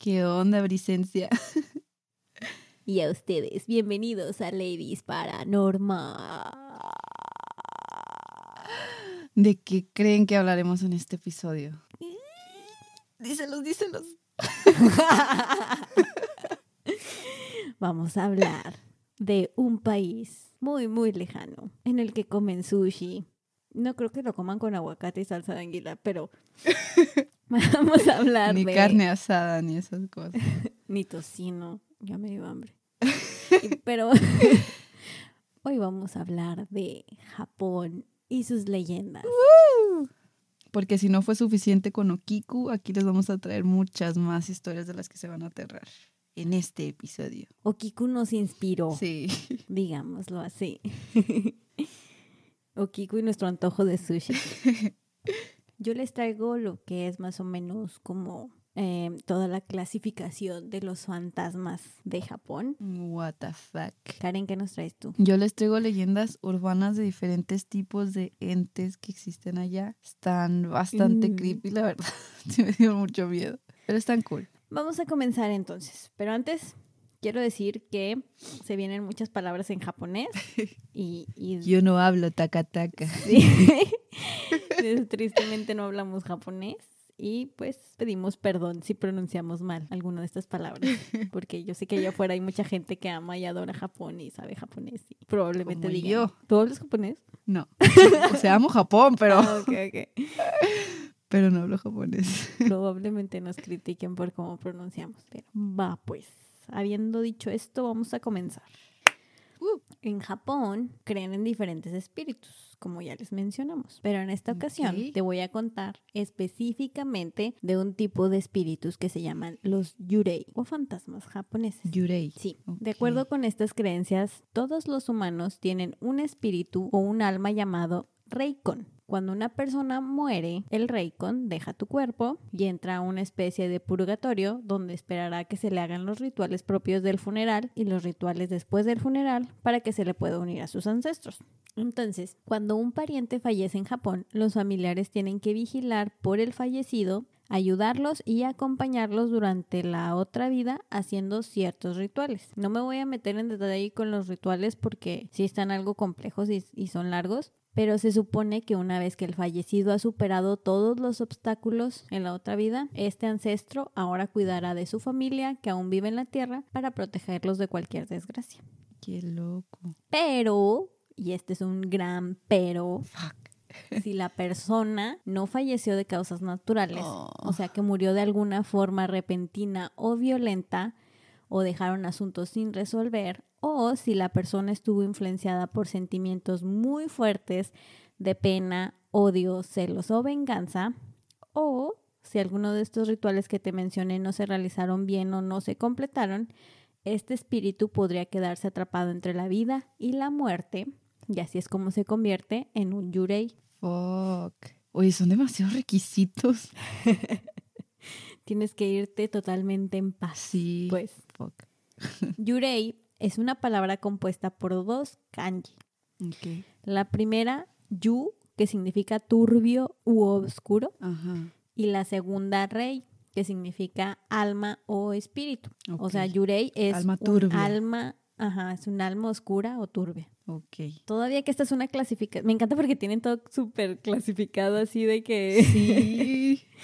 ¿Qué onda, Bricencia? Y a ustedes, bienvenidos a Ladies Paranormal. ¿De qué creen que hablaremos en este episodio? Díselos, díselos. Vamos a hablar de un país muy, muy lejano en el que comen sushi. No creo que lo coman con aguacate y salsa de anguila, pero vamos a hablar Ni de... carne asada, ni esas cosas. Ni tocino. Ya me dio hambre. Pero hoy vamos a hablar de Japón y sus leyendas. Porque si no fue suficiente con Okiku, aquí les vamos a traer muchas más historias de las que se van a aterrar en este episodio. Okiku nos inspiró, Sí. digámoslo así. Okiku y nuestro antojo de sushi. Yo les traigo lo que es más o menos como eh, toda la clasificación de los fantasmas de Japón. What the fuck. Karen, ¿qué nos traes tú? Yo les traigo leyendas urbanas de diferentes tipos de entes que existen allá. Están bastante Mm. creepy, la verdad. Sí me dio mucho miedo. Pero están cool. Vamos a comenzar entonces, pero antes quiero decir que se vienen muchas palabras en japonés y, y Yo no hablo taca. sí, tristemente no hablamos japonés y pues pedimos perdón si pronunciamos mal alguna de estas palabras, porque yo sé que allá afuera hay mucha gente que ama y adora Japón y sabe japonés y probablemente Como digan, yo. ¿tú hablas japonés? No. O sea, amo Japón, pero, Ah, ok, ok. pero no hablo japonés. Probablemente nos critiquen por cómo pronunciamos, pero va pues. Habiendo dicho esto, vamos a comenzar. Uh. En Japón creen en diferentes espíritus, como ya les mencionamos, pero en esta ocasión te voy a contar específicamente de un tipo de espíritus que se llaman los yurei o fantasmas japoneses. Yurei. Sí, de acuerdo con estas creencias, todos los humanos tienen un espíritu o un alma llamado Reikon. Cuando una persona muere, el Reikon deja tu cuerpo y entra a una especie de purgatorio donde esperará que se le hagan los rituales propios del funeral y los rituales después del funeral para que se le pueda unir a sus ancestros. Entonces, cuando un pariente fallece en Japón, los familiares tienen que vigilar por el fallecido ayudarlos y acompañarlos durante la otra vida haciendo ciertos rituales. No me voy a meter en detalle con los rituales porque sí están algo complejos y, y son largos, pero se supone que una vez que el fallecido ha superado todos los obstáculos en la otra vida, este ancestro ahora cuidará de su familia que aún vive en la tierra para protegerlos de cualquier desgracia. Qué loco. Pero, y este es un gran pero, Fuck. si la persona no falleció de causas naturales, Oh. o sea que murió de alguna forma repentina o violenta, o dejaron asuntos sin resolver, o si la persona estuvo influenciada por sentimientos muy fuertes de pena, odio, celos o venganza, o si alguno de estos rituales que te mencioné no se realizaron bien o no se completaron, este espíritu podría quedarse atrapado entre la vida y la muerte, y así es como se convierte en un yurei. Fuck. Oye, son demasiados requisitos. Tienes que irte totalmente en paz. Sí. Pues, Fuck. yurei es una palabra compuesta por dos kanji. La primera, yu, que significa turbio u oscuro, Ajá. y la segunda, rei, que significa alma o espíritu. O sea, yurei es Alma un turbia. alma, ajá, es un alma oscura o turbia. Ok. Todavía que esta es una clasificación, me encanta porque tienen todo súper clasificado así de que... Sí.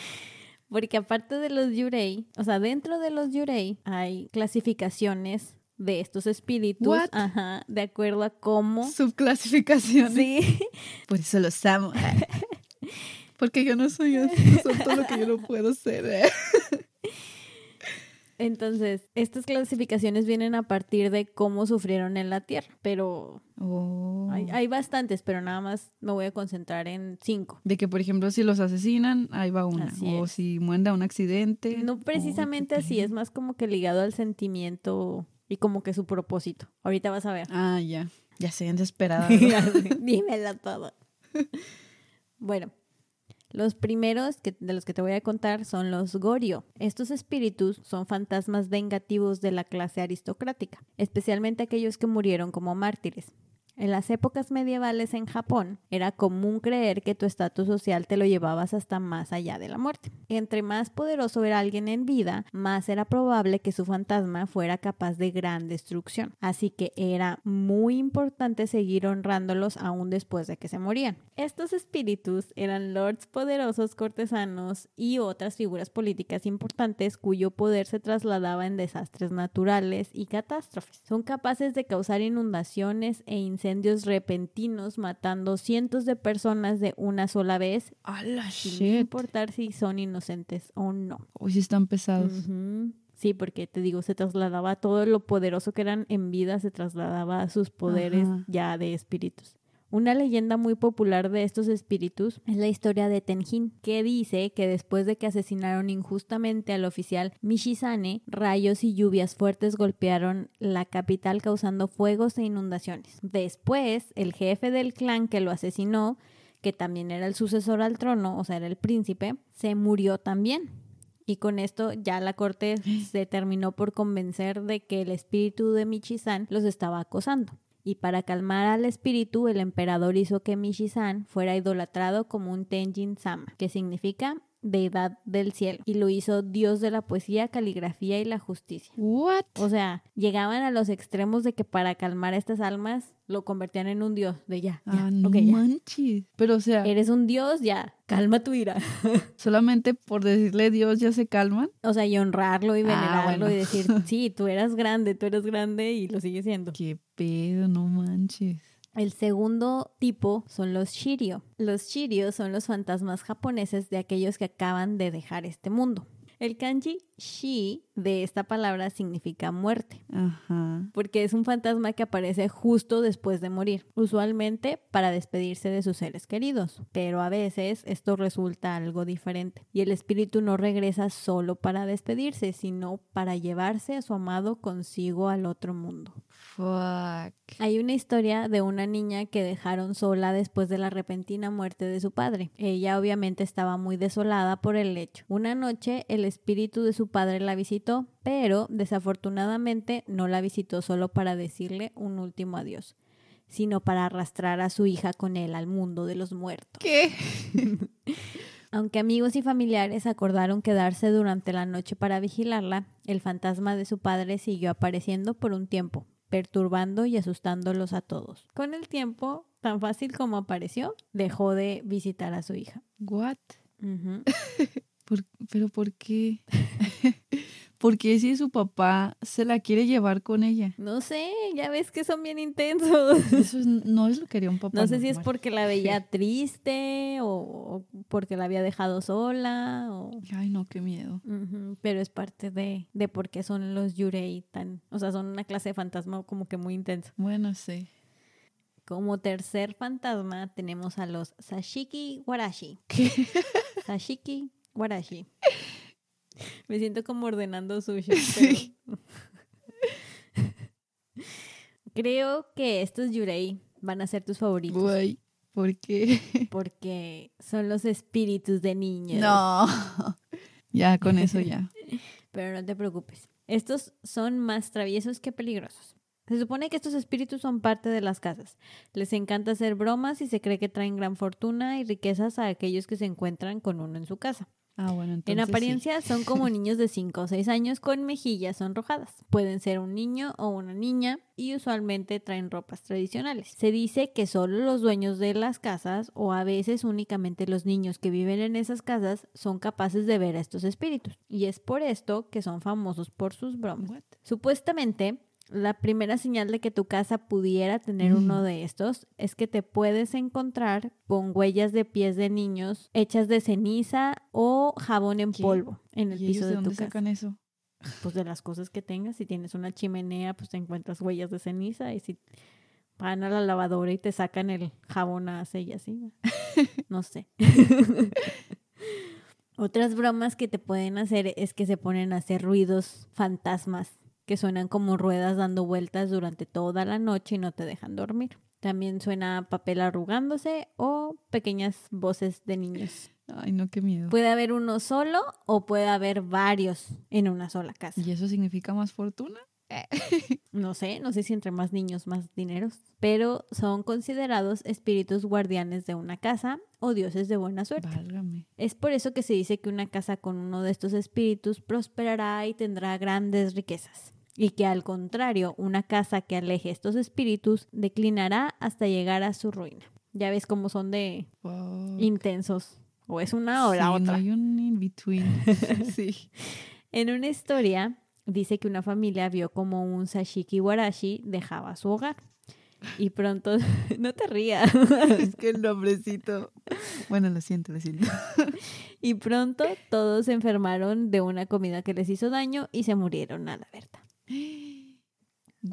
Porque aparte de los yurei, o sea, dentro de los yurei hay clasificaciones de estos espíritus, What? ajá, de acuerdo a cómo... Subclasificaciones. Sí, Por eso los amo. Porque yo no soy así. Son todo lo que yo no puedo ser. ¿eh? entonces, estas clasificaciones vienen a partir de cómo sufrieron en la Tierra, pero Oh. hay, hay bastantes, pero nada más me voy a concentrar en cinco. De que, por ejemplo, si los asesinan, ahí va una. Así o es. si mueren de un accidente. No precisamente Oh, así, es más como que ligado al sentimiento y como que su propósito. Ahorita vas a ver. Ah, ya. Ya desesperadas. ¿verdad? Dímelo todo. Bueno, los primeros que, de los que te voy a contar son los Gorio. Estos espíritus son fantasmas vengativos de la clase aristocrática, especialmente aquellos que murieron como mártires. En las épocas medievales en Japón era común creer que tu estatus social te lo llevabas hasta más allá de la muerte. Entre más poderoso era alguien en vida, más era probable que su fantasma fuera capaz de gran destrucción. Así que era muy importante seguir honrándolos aún después de que se morían. Estos espíritus eran lords poderosos cortesanos y otras figuras políticas importantes cuyo poder se trasladaba en desastres naturales y catástrofes. Son capaces de causar inundaciones e incendios repentinos matando cientos de personas de una sola vez sin importar si son inocentes o no. Hoy sí están pesados. Sí, porque te digo, se trasladaba todo lo poderoso que eran en vida, se trasladaba a sus poderes Ajá. ya de espíritus. Una leyenda muy popular de estos espíritus es la historia de Tenjin, que dice que después de que asesinaron injustamente al oficial Mishizane, rayos y lluvias fuertes golpearon la capital causando fuegos e inundaciones. Después, el jefe del clan que lo asesinó, que también era el sucesor al trono, o sea, era el príncipe, se murió también. Y con esto ya la corte se terminó por convencer de que el espíritu de Michi-san los estaba acosando. Y para calmar al espíritu, el emperador hizo que Michi-san fuera idolatrado como un Tenjin Sama, que significa deidad del cielo, y lo hizo dios de la poesía, caligrafía y la justicia. What? O sea, llegaban a los extremos de que para calmar a estas almas lo convertían en un dios, de ya, ya, Ah, no ya. manches. Pero o sea, Eres un dios, ya, calma tu ira. solamente por decirle Dios ya se calman. O sea, y honrarlo y Ah, venerarlo bueno. y decir, sí, tú eras grande, tú eres grande y lo sigues siendo. Qué pedo, no manches. El segundo tipo son los Shiryo. Los Shiryo son los fantasmas japoneses de aquellos que acaban de dejar este mundo. El kanji shi de esta palabra significa muerte, Ajá. porque es un fantasma que aparece justo después de morir, usualmente para despedirse de sus seres queridos, pero a veces esto resulta algo diferente y el espíritu no regresa solo para despedirse, sino para llevarse a su amado consigo al otro mundo. Fuck. Hay una historia de una niña que dejaron sola después de la repentina muerte de su padre. Ella obviamente estaba muy desolada por el hecho. Una noche el espíritu de su padre la visitó, pero desafortunadamente no la visitó solo para decirle un último adiós, sino para arrastrar a su hija con él al mundo de los muertos. ¿Qué? Aunque amigos y familiares acordaron quedarse durante la noche para vigilarla, el fantasma de su padre siguió apareciendo por un tiempo, perturbando y asustándolos a todos. Con el tiempo, tan fácil como apareció, dejó de visitar a su hija. What? Ujú. ¿Por- ¿Pero por qué? ¿Por qué si su papá se la quiere llevar con ella? No sé, ya ves que son bien intensos. Eso es- no es lo que haría un papá. No sé si es porque la veía triste o, o porque la había dejado sola o... Ay, no, qué miedo. Pero es parte de, de por qué son los yurei tan... O sea, son una clase de fantasma como que muy intenso. Bueno, sí. Como tercer fantasma tenemos a los Sashiki Warashi. ¿Qué? Sashiki Warashi. Me siento como ordenando sushi. Sí. pero- Creo que estos yurei van a ser tus favoritos. Güey, ¿por qué? Porque son los espíritus de niños. No. Ya, con eso ya. Pero no te preocupes. Estos son más traviesos que peligrosos. Se supone que estos espíritus son parte de las casas. Les encanta hacer bromas y se cree que traen gran fortuna y riquezas a aquellos que se encuentran con uno en su casa. Ah, bueno, entonces. en sí. apariencia son como niños de 5 o 6 años con mejillas sonrojadas. Pueden ser un niño o una niña y usualmente traen ropas tradicionales. Se dice que solo los dueños de las casas o a veces únicamente los niños que viven en esas casas son capaces de ver a estos espíritus. Y es por esto que son famosos por sus bromas. What? Supuestamente, la primera señal de que tu casa pudiera tener Mm. uno de estos es que te puedes encontrar con huellas de pies de niños hechas de ceniza o jabón en ¿Qué? polvo en el ¿Y piso ellos de de dónde tu casa. sacan eso? Pues de las cosas que tengas. Si tienes una chimenea, pues te encuentras huellas de ceniza. Y si van a la lavadora y te sacan el jabón a y así. No sé. Otras bromas que te pueden hacer es que se ponen a hacer ruidos fantasmas que suenan como ruedas dando vueltas durante toda la noche y no te dejan dormir. También suena papel arrugándose o pequeñas voces de niños. Ay, no, qué miedo. Puede haber uno solo o puede haber varios en una sola casa. ¿Y eso significa más fortuna? No sé, no sé si entre más niños más dineros, pero son considerados espíritus guardianes de una casa o dioses de buena suerte. Válgame. Es por eso que se dice que una casa con uno de estos espíritus prosperará y tendrá grandes riquezas. Y que al contrario, una casa que aleje estos espíritus declinará hasta llegar a su ruina. Ya ves cómo son de Fuck. intensos. O es una o la Sí, no otra. hay un in-between. sí. En una historia dice que una familia vio como un Sashiki Warashi dejaba su hogar. Y pronto, no te rías, Es que el nombrecito. Bueno, lo siento, lo siento. y pronto todos se enfermaron de una comida que les hizo daño y se murieron a la verdad.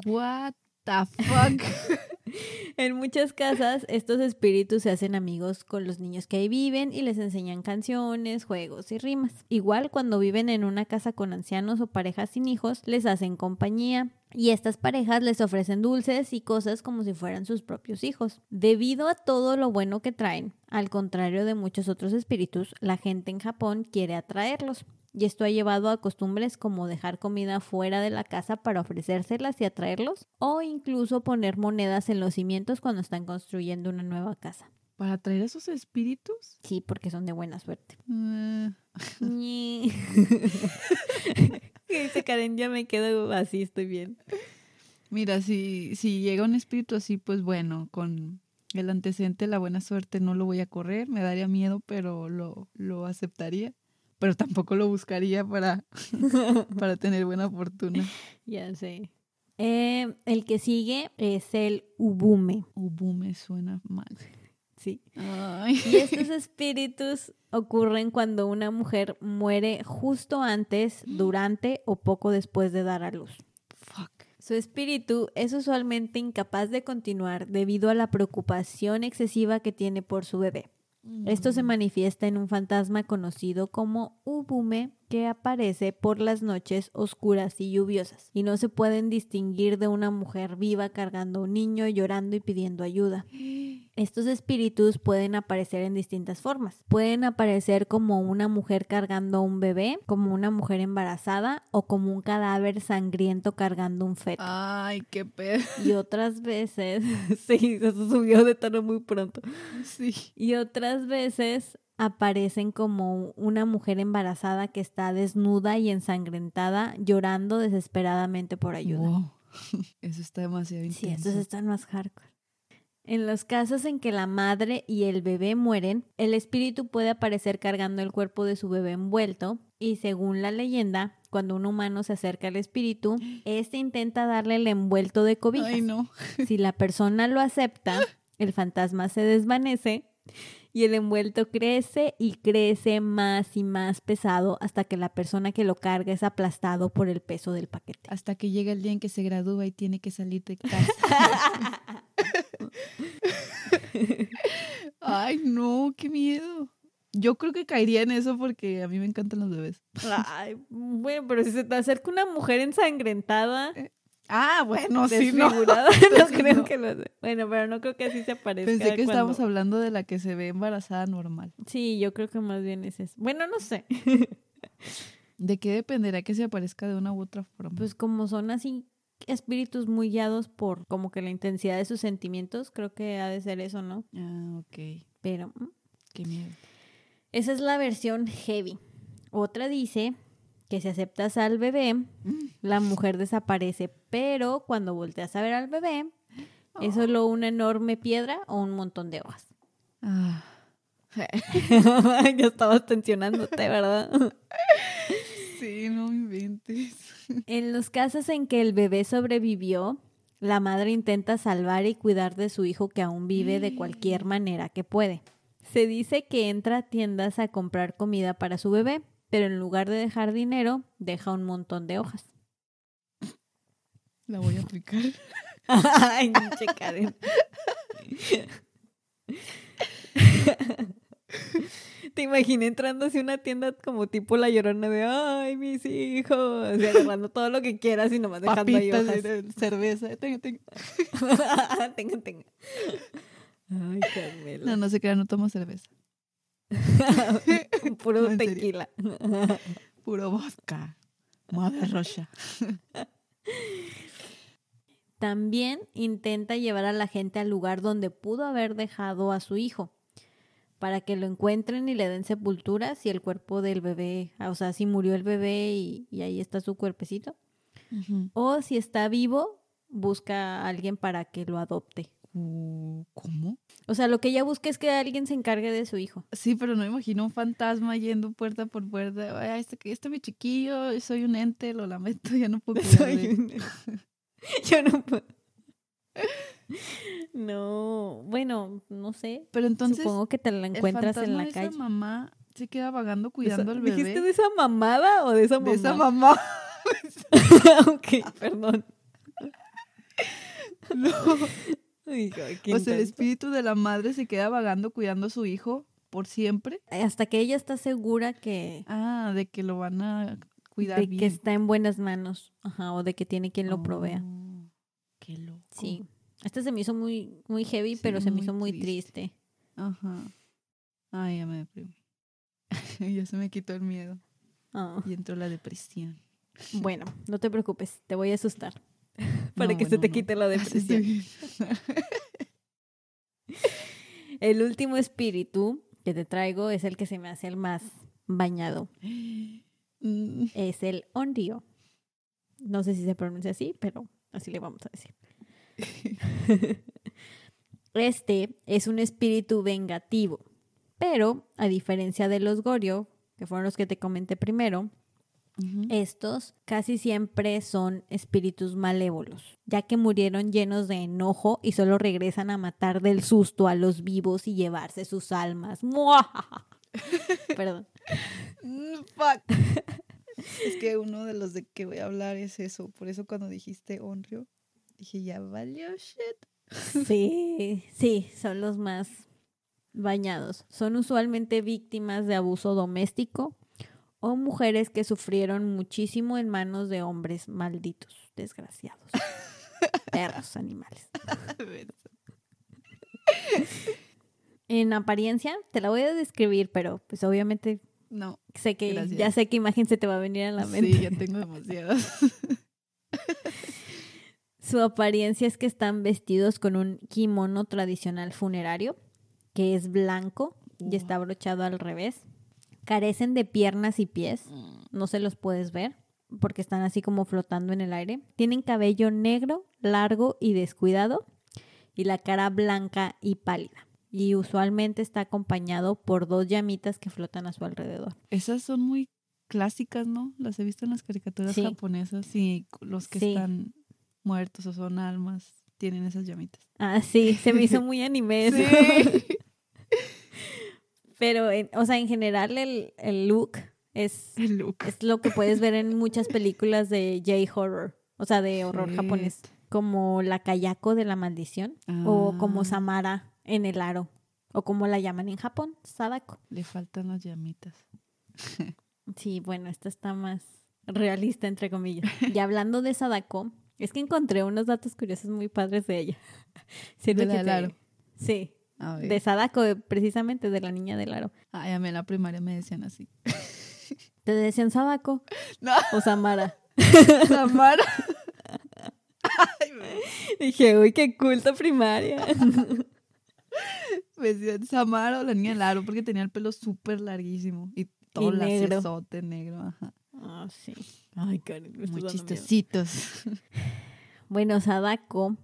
What the fuck? En muchas casas, estos espíritus se hacen amigos con los niños que ahí viven y les enseñan canciones, juegos y rimas. Igual cuando viven en una casa con ancianos o parejas sin hijos, les hacen compañía. Y estas parejas les ofrecen dulces y cosas como si fueran sus propios hijos. Debido a todo lo bueno que traen, al contrario de muchos otros espíritus, la gente en Japón quiere atraerlos. Y esto ha llevado a costumbres como dejar comida fuera de la casa para ofrecérselas y atraerlos, o incluso poner monedas en los cimientos cuando están construyendo una nueva casa. ¿Para traer esos espíritus? Sí, porque son de buena suerte. Ñe. Dice Karen, ya me quedo así, estoy bien. mira, si, si llega un espíritu así, pues bueno, con el antecedente de la buena suerte no lo voy a correr, me daría miedo, pero lo, lo aceptaría. Pero tampoco lo buscaría para, para tener buena fortuna. Ya sé. Eh, el que sigue es el Ubume. Ubu me suena mal. Sí. Ay. Y estos espíritus ocurren cuando una mujer muere justo antes, durante o poco después de dar a luz. Fuck. Su espíritu es usualmente incapaz de continuar debido a la preocupación excesiva que tiene por su bebé. Esto se manifiesta en un fantasma conocido como Ubume que aparece por las noches oscuras y lluviosas y no se pueden distinguir de una mujer viva cargando un niño, llorando y pidiendo ayuda. Estos espíritus pueden aparecer en distintas formas. Pueden aparecer como una mujer cargando un bebé, como una mujer embarazada o como un cadáver sangriento cargando un feto. Ay, qué pedo. Y otras veces, sí, se subió de tono muy pronto. Sí. Y otras veces aparecen como una mujer embarazada que está desnuda y ensangrentada, llorando desesperadamente por ayuda. Wow. Eso está demasiado Sí, intenso. estos están más hardcore. En los casos en que la madre y el bebé mueren, el espíritu puede aparecer cargando el cuerpo de su bebé envuelto y según la leyenda, cuando un humano se acerca al espíritu, este intenta darle el envuelto de cobijas. Ay, no. Si la persona lo acepta, el fantasma se desvanece y el envuelto crece y crece más y más pesado hasta que la persona que lo carga es aplastado por el peso del paquete. Hasta que llega el día en que se gradúa y tiene que salir de casa. Ay, no, qué miedo. Yo creo que caería en eso porque a mí me encantan los bebés. Ay, bueno, pero si se te acerca una mujer ensangrentada, Ah, bueno, sí, no. desfigurada, no Entonces creo no. que lo hace. Bueno, pero no creo que así se aparezca. Pensé que cuando- estábamos hablando de la que se ve embarazada normal. Sí, yo creo que más bien es eso. Bueno, no sé. ¿De qué dependerá que se aparezca de una u otra forma? Pues como son así espíritus muy guiados por como que la intensidad de sus sentimientos, creo que ha de ser eso, ¿no? ah, ok. Pero mm, Qué miedo. esa es la versión heavy. Otra dice que si aceptas al bebé, la mujer desaparece, pero cuando volteas a ver al bebé, es solo una enorme piedra o un montón de hojas. Ah. ya estabas tensionándote, ¿verdad? Sí, no me inventes. En los casos en que el bebé sobrevivió, la madre intenta salvar y cuidar de su hijo que aún vive de cualquier manera que puede. Se dice que entra a tiendas a comprar comida para su bebé, pero en lugar de dejar dinero, deja un montón de hojas. La voy a aplicar. Ay, Karen. Te imaginé entrando así a una tienda como tipo la llorona de ay, mis hijos, así agarrando todo lo que quieras y nomás dejando ahí Papitas, hojas. eh, cerveza. Tenga, tenga. tenga, tenga. Ay, Carmela. No, no se crean, no tomo cerveza. Puro No, tequila. Puro vodka. Madre rocha. También intenta llevar a la gente al lugar donde pudo haber dejado a su hijo, para que lo encuentren y le den sepultura si el cuerpo del bebé, o sea, si murió el bebé y, y ahí está su cuerpecito. O si está vivo, busca a alguien para que lo adopte. Uh, ¿Cómo? O sea, lo que ella busca es que alguien se encargue de su hijo. Sí, pero no me imagino un fantasma yendo puerta por puerta. Ay, este, este es mi chiquillo, soy un ente, lo lamento, ya no puedo de él". Yo no puedo. No, bueno, no sé. Pero entonces, Supongo que te la el encuentras en la de esa calle. mamá se queda vagando ¿De cuidando esa- al bebé. ¿Dijiste de esa mamada o de esa mamá? De esa mamá. ok, perdón. No. Qué O sea, el espíritu de la madre se queda vagando cuidando a su hijo por siempre. Hasta que ella está segura que, Ah, de que lo van a cuidar de bien. que está en buenas manos. Ajá, o de que tiene quien lo provea. Oh, qué loco. Sí. Este se me hizo muy, muy heavy, Sí, pero se me hizo muy triste. triste. Ajá. Ay, ya me deprimí. ya se me quitó el miedo Ah, y entró la depresión. Bueno, no te preocupes, te voy a asustar. Para No, que se te no. quite la depresión. El último espíritu que te traigo es el que se me hace el más bañado. Mm, Es el Onryo. No sé si se pronuncia así, pero así le vamos a decir. Este es un espíritu vengativo, pero a diferencia de los Goryeo, que fueron los que te comenté primero, estos casi siempre son espíritus malévolos, ya que murieron llenos de enojo y solo regresan a matar del susto a los vivos y llevarse sus almas. ¡Muajaja! Perdón. Mm, fuck. es que uno de los de que voy a hablar es eso. Por eso cuando dijiste Onryo, dije, ya valió shit. Sí, sí, son los más bañados. Son usualmente víctimas de abuso doméstico o mujeres que sufrieron muchísimo en manos de hombres malditos, desgraciados. Perros animales. En apariencia, te la voy a describir, pero pues obviamente no, sé que Gracias. ya sé qué imagen se te va a venir a la mente. sí, ya tengo demasiadas. Su apariencia es que están vestidos con un kimono tradicional funerario, que es blanco y está brochado al revés. Carecen de piernas y pies, no se los puedes ver porque están así como flotando en el aire. Tienen cabello negro, largo y descuidado y la cara blanca y pálida. Y usualmente está acompañado por dos llamitas que flotan a su alrededor. Esas son muy clásicas, ¿no? Las he visto en las caricaturas Sí. japonesas y los que Sí. están muertos o son almas tienen esas llamitas. Ah, sí, se me hizo muy anime eso. Pero, en- o sea, en general el, el look es, El look. es lo que puedes ver en muchas películas de J-horror, o sea, de horror Shit. japonés, como la Kayako de la maldición o como Ah, Samara en el aro, o como la llaman en Japón, Sadako. Le faltan las llamitas. Sí, bueno, esta está más realista, entre comillas. Y hablando de Sadako, es que encontré unos datos curiosos muy padres de ella. ¿De la te-? Sí, De Sadako, precisamente de la niña del aro. Ay, a mí en la primaria me decían así. ¿Te decían Sadako No, o Samara? Samara. Ay, Dije, uy, qué culto primaria. me decían Samara o la niña del aro porque tenía el pelo súper larguísimo y todo Y negro. negro. Ajá. Ah, sí. Ay, Karen, me Muy chistecitos. Bueno, Sadako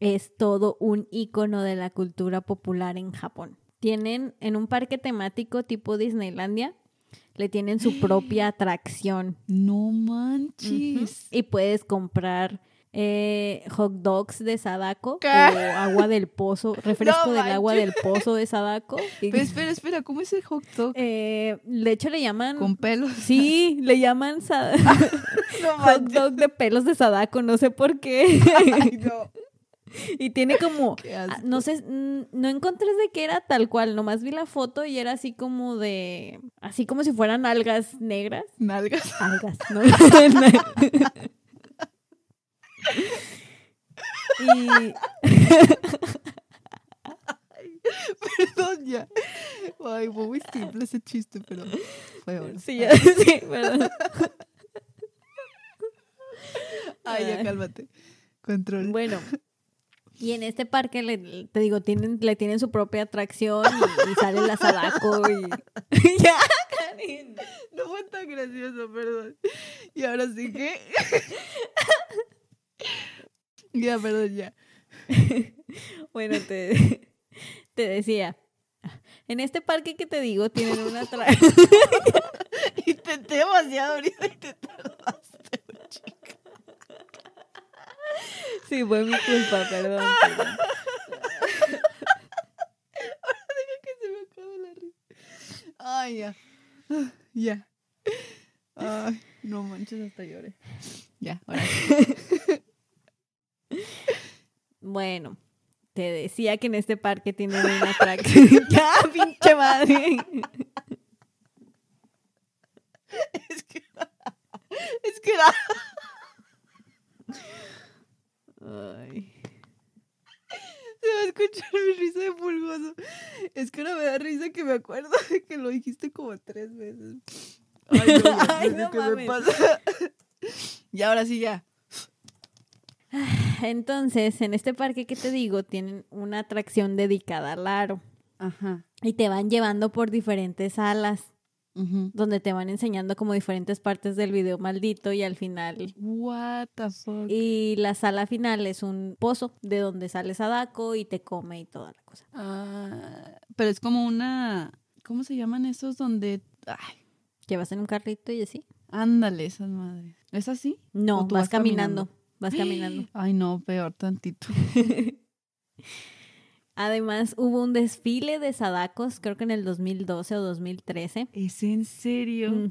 es todo un icono de la cultura popular en Japón. Tienen en un parque temático tipo Disneylandia, le tienen su propia atracción No manches. y puedes comprar eh, hot dogs de Sadako ¿Qué? o agua del pozo, refresco No del agua del pozo de Sadako. Pero espera, espera, ¿cómo es el hot dog? eh, de hecho le llaman... Con pelos. Sí, le llaman No hot dog de pelos de Sadako, no sé por qué. Ay, no. y tiene como, ah, no sé, no encontré de qué era tal cual, nomás vi la foto y era así como de, así como si fueran algas negras. Nalgas. Algas, ¿no? y Perdón, ya. Ay, fue muy simple ese chiste, pero fue bueno. sí, ya- sí, perdón. Ay, ya cálmate. Control. Bueno, y en este parque, le, te digo, tienen, le tienen su propia atracción y, y sale la Sadako y... ya, Karin. No fue tan gracioso, perdón. Y ahora sí que. ya, perdón, ya. Bueno, te, te decía, en este parque que te digo, tienen una atracción... Intenté demasiado ahorita y te tardaste, chica. Sí, fue mi culpa, perdón. perdón. Deja que se me acabe la risa. Ay, ya. Ah, Ya. Ay, no manches, hasta lloré. Ya, ahora. Bueno, te decía que en este parque tienen una atracción... ya, pinche madre. Es que. Es que. Ay. Se va a escuchar mi risa de pulgoso. Es que ahora me da risa que me acuerdo de que lo dijiste como tres veces. Ay, no, Ay, no, sé no qué me mames. pasa. Y ahora sí ya. Entonces, en este parque que te digo, tienen una atracción dedicada al aro. Ajá. Y te van llevando por diferentes salas, donde te van enseñando como diferentes partes del video maldito y al final... What the fuck. Y la sala final es un pozo de donde sale Sadako y te come y toda la cosa. Ah, pero es como una. ¿Cómo se llaman esos donde. Ay, Llevas en un carrito y así. ándale, esas madres. ¿Es así? No, ¿O tú vas, vas caminando. caminando? Vas caminando. Ay, no, peor tantito. Además, hubo un desfile de Sadakos, creo que en el 2012 o 2013, ¿Es en serio?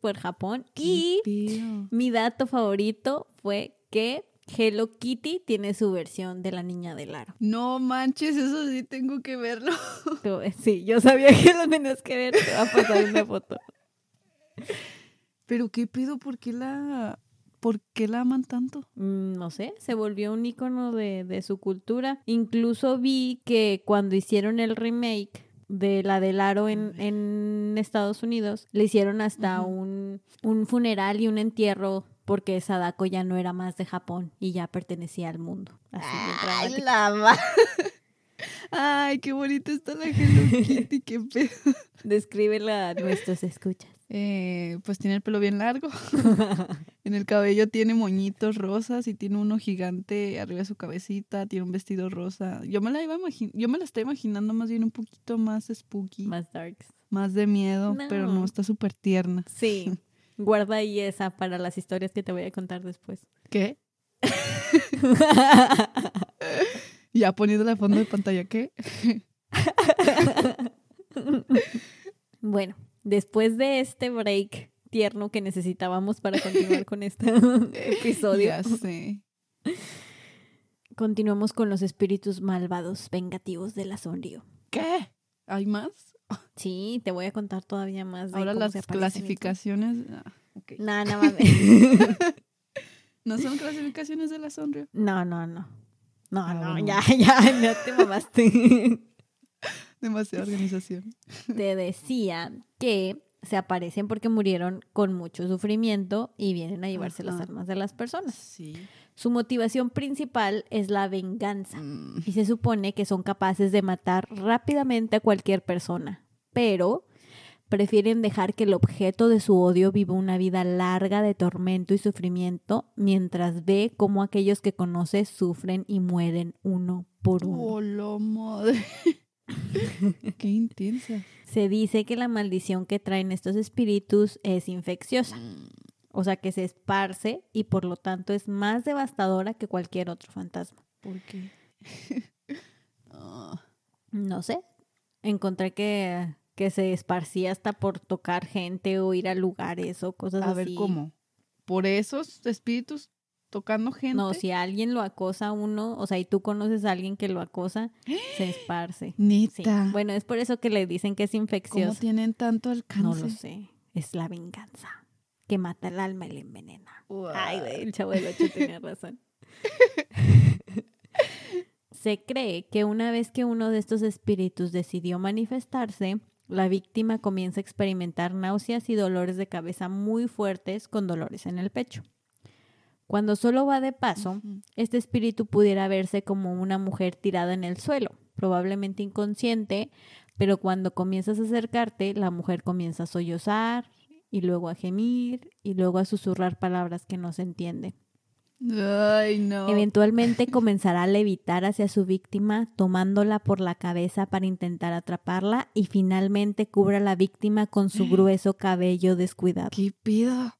por Japón. ¿Qué Y mi dato favorito fue que Hello Kitty tiene su versión de la niña del aro. No manches, eso sí tengo que verlo. Sí, yo sabía que lo tenías que ver. Te va a pasar una foto. Pero qué pedo, ¿por qué la. ¿Por qué la aman tanto? Mm, No sé, se volvió un icono de, de su cultura. Incluso vi que cuando hicieron el remake de la del aro en, en Estados Unidos, le hicieron hasta un, un funeral y un entierro porque Sadako ya no era más de Japón y ya pertenecía al mundo. Así dramático. la ma- Ay, qué bonita está la Hello Kitty, qué pedo. Descríbela a nuestros escuchas. Eh, pues tiene el pelo bien largo. En el cabello tiene moñitos rosas y tiene uno gigante arriba de su cabecita. Tiene un vestido rosa. Yo me la iba a yo me la estoy imaginando más bien un poquito más spooky, más, Más darks. de miedo, pero no está súper tierna. Sí. Guarda ahí esa para las historias que te voy a contar después. ¿Qué? Ya poniendo la fondo de pantalla, ¿qué? Bueno, después de este break tierno que necesitábamos para continuar con este episodio, Ya sé. continuamos con los espíritus malvados vengativos de la Sonrio. ¿Qué? ¿Hay más? Sí, te voy a contar todavía más de Ahora cómo las se clasificaciones. ah. No, no mames. ¿No son clasificaciones de la sonrisa? No, no, no. No, Ah, no, bueno. ya, ya, ya te mamaste. Demasiada organización. te decía que se aparecen porque murieron con mucho sufrimiento y vienen a llevarse las Ajá. almas de las personas. Sí. Su motivación principal es la venganza. Mm, y se supone que son capaces de matar rápidamente a cualquier persona, pero prefieren dejar que el objeto de su odio viva una vida larga de tormento y sufrimiento mientras ve cómo aquellos que conoce sufren y mueren uno por uno. Oh, la madre. Qué intensa. Se dice que la maldición que traen estos espíritus es infecciosa, o sea que se esparce y por lo tanto es más devastadora que cualquier otro fantasma. ¿Por qué? No sé. Encontré que, que se esparcía hasta por tocar gente o ir a lugares o cosas a así. ver, ¿cómo? ¿Por esos espíritus tocando gente? No, si alguien lo acosa a uno, o sea, y tú conoces a alguien que lo acosa, se esparce. Sí. Neta. Bueno, es por eso que le dicen que es ¿Cómo infeccioso. tienen tanto alcance? No lo sé. Es la venganza que mata el alma y la envenena. Ay, güey, el chavo del 8 tenía razón. Se cree que una vez que uno de estos espíritus decidió manifestarse, la víctima comienza a experimentar náuseas y dolores de cabeza muy fuertes con dolores en el pecho. Cuando solo va de paso, este espíritu pudiera verse como una mujer tirada en el suelo, probablemente inconsciente, pero cuando comienzas a acercarte, la mujer comienza a sollozar y luego a gemir y luego a susurrar palabras que no se entienden. Ay, no. Eventualmente comenzará a levitar hacia su víctima, tomándola por la cabeza para intentar atraparla y finalmente cubre a la víctima con su grueso cabello descuidado. ¿Qué pido?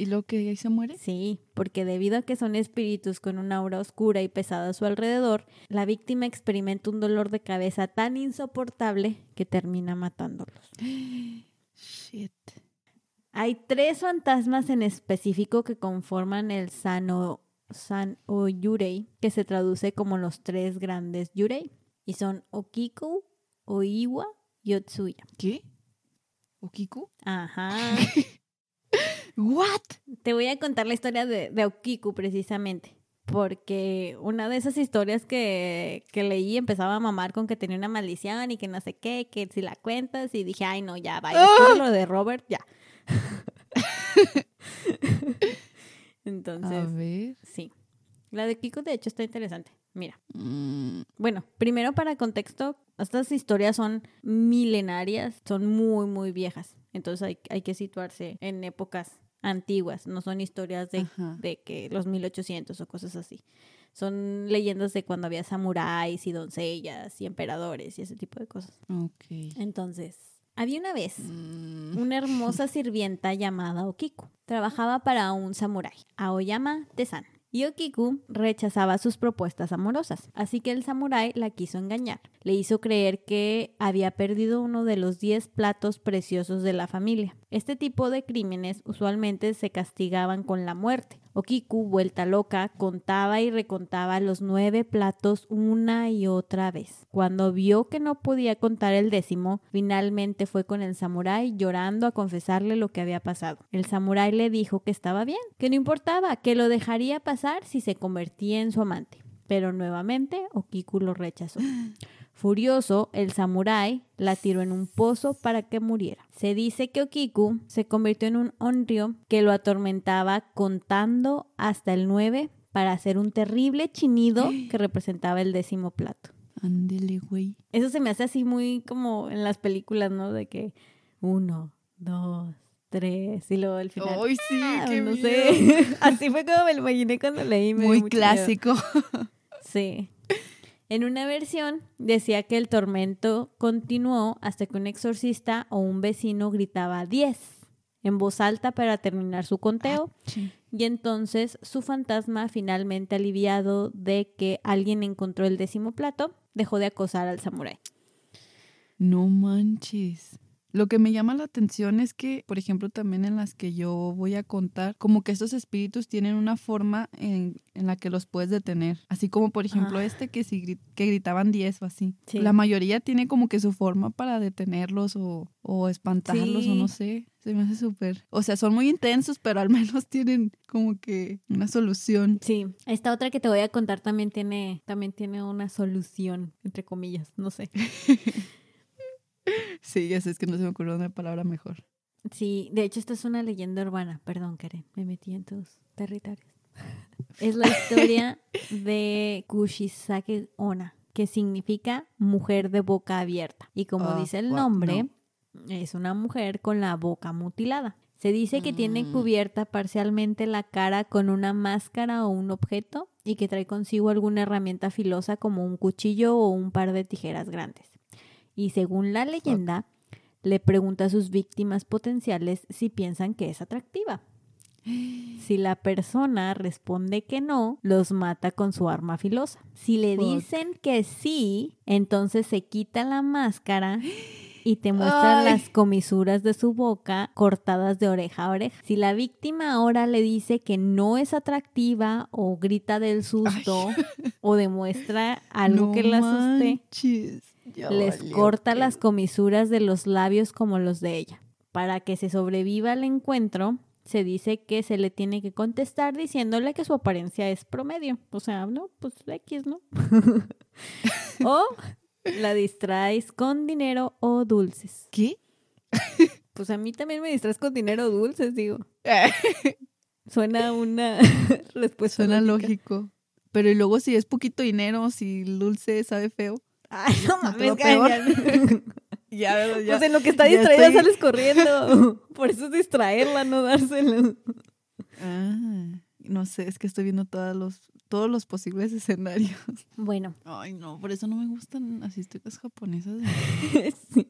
¿Y lo que ahí se muere? Sí, porque debido a que son espíritus con una aura oscura y pesada a su alrededor, la víctima experimenta un dolor de cabeza tan insoportable que termina matándolos. Shit. Hay tres fantasmas en específico que conforman el Sano, San o Yurei, que se traduce como los tres grandes Yurei, y son Okiku, Oiwa y Otsuya. ¿Qué? ¿Okiku? Ajá. ¿What? Te voy a contar la historia de, de Okiku precisamente. Porque una de esas historias que, que leí empezaba a mamar con que tenía una maldición y que no sé qué, que si la cuentas y dije, ay no, ya, vaya, de lo de Robert, ya. Entonces, A ver. sí. La de Kiko de hecho está interesante. Mira, Mm, bueno, primero para contexto, estas historias son milenarias, son muy, muy viejas. Entonces hay, hay que situarse en épocas antiguas, no son historias de, de que los 1800 o cosas así. Son leyendas de cuando había samuráis y doncellas y emperadores y ese tipo de cosas. ok. Entonces, había una vez Mm, una hermosa sirvienta llamada Okiku. Trabajaba para un samurái, Aoyama Tesan. Y Okiku rechazaba sus propuestas amorosas, así que el samurái la quiso engañar. Le hizo creer que había perdido uno de los 10 platos preciosos de la familia. Este tipo de crímenes usualmente se castigaban con la muerte. Okiku, vuelta loca, contaba y recontaba los nueve platos una y otra vez. Cuando vio que no podía contar el décimo, finalmente fue con el samurái llorando a confesarle lo que había pasado. El samurái le dijo que estaba bien, que no importaba, que lo dejaría pasar si se convertía en su amante. Pero nuevamente Okiku lo rechazó. Furioso, el samurái la tiró en un pozo para que muriera. Se dice que Okiku se convirtió en un onryo que lo atormentaba contando hasta el 9 para hacer un terrible chinido que representaba el décimo plato. Ándele, güey. Eso se me hace así muy como en las películas, ¿no? De que uno, dos, tres y luego al final. Ay, sí, ah, qué no miedo. sé. Así fue como me lo imaginé cuando leí. me Muy miedo. clásico. Sí. En una versión decía que el tormento continuó hasta que un exorcista o un vecino gritaba 10 en voz alta para terminar su conteo Sí. y entonces su fantasma finalmente aliviado de que alguien encontró el décimo plato dejó de acosar al samurái. No manches. Lo que me llama la atención es que, por ejemplo, también en las que yo voy a contar, como que estos espíritus tienen una forma en, en la que los puedes detener. Así como, por ejemplo, Ah. este que, si, que gritaban 10 o así. Sí. La mayoría tiene como que su forma para detenerlos o, o espantarlos o no Sí. sé. Se me hace súper. O sea, son muy intensos, pero al menos tienen como que una solución. Sí, esta otra que te voy a contar también tiene también tiene una solución entre comillas, no sé. Sí, ya sé, es que no se me ocurrió una palabra mejor. Sí, de hecho esta es una leyenda urbana, perdón Karen, me metí en tus territorios. Es la historia de Kushisake Ona, que significa mujer de boca abierta. Y como Ah, dice el nombre, es una mujer con la boca mutilada. Se dice que tiene Mm. cubierta parcialmente la cara con una máscara o un objeto y que trae consigo alguna herramienta filosa como un cuchillo o un par de tijeras grandes. Y según la leyenda, le pregunta a sus víctimas potenciales si piensan que es atractiva. Si la persona responde que no, los mata con su arma filosa. Si le Fuck. dicen que sí, entonces se quita la máscara y te muestra Ay. las comisuras de su boca cortadas de oreja a oreja. Si la víctima ahora le dice que no es atractiva o grita del susto o demuestra algo No que la asuste, manches, les corta que- las comisuras de los labios como los de ella. Para que se sobreviva al encuentro, se dice que se le tiene que contestar diciéndole que su apariencia es promedio. O sea, no, pues X, ¿no? o la distraes con dinero o dulces. ¿Qué? Pues a mí también me distraes con dinero o dulces, digo. Suena una respuesta. Suena lógica. lógico. Pero y luego si es poquito dinero, si el dulce sabe feo. Ay, no mames, peor. cállate. Ya, Pues en lo que está ya distraída estoy- sales corriendo. Por eso es distraerla, no dárselo. Ah, no sé, es que estoy viendo todos los, todos los posibles escenarios. Bueno, Ay, no, por eso no me gustan las historias japonesas. sí.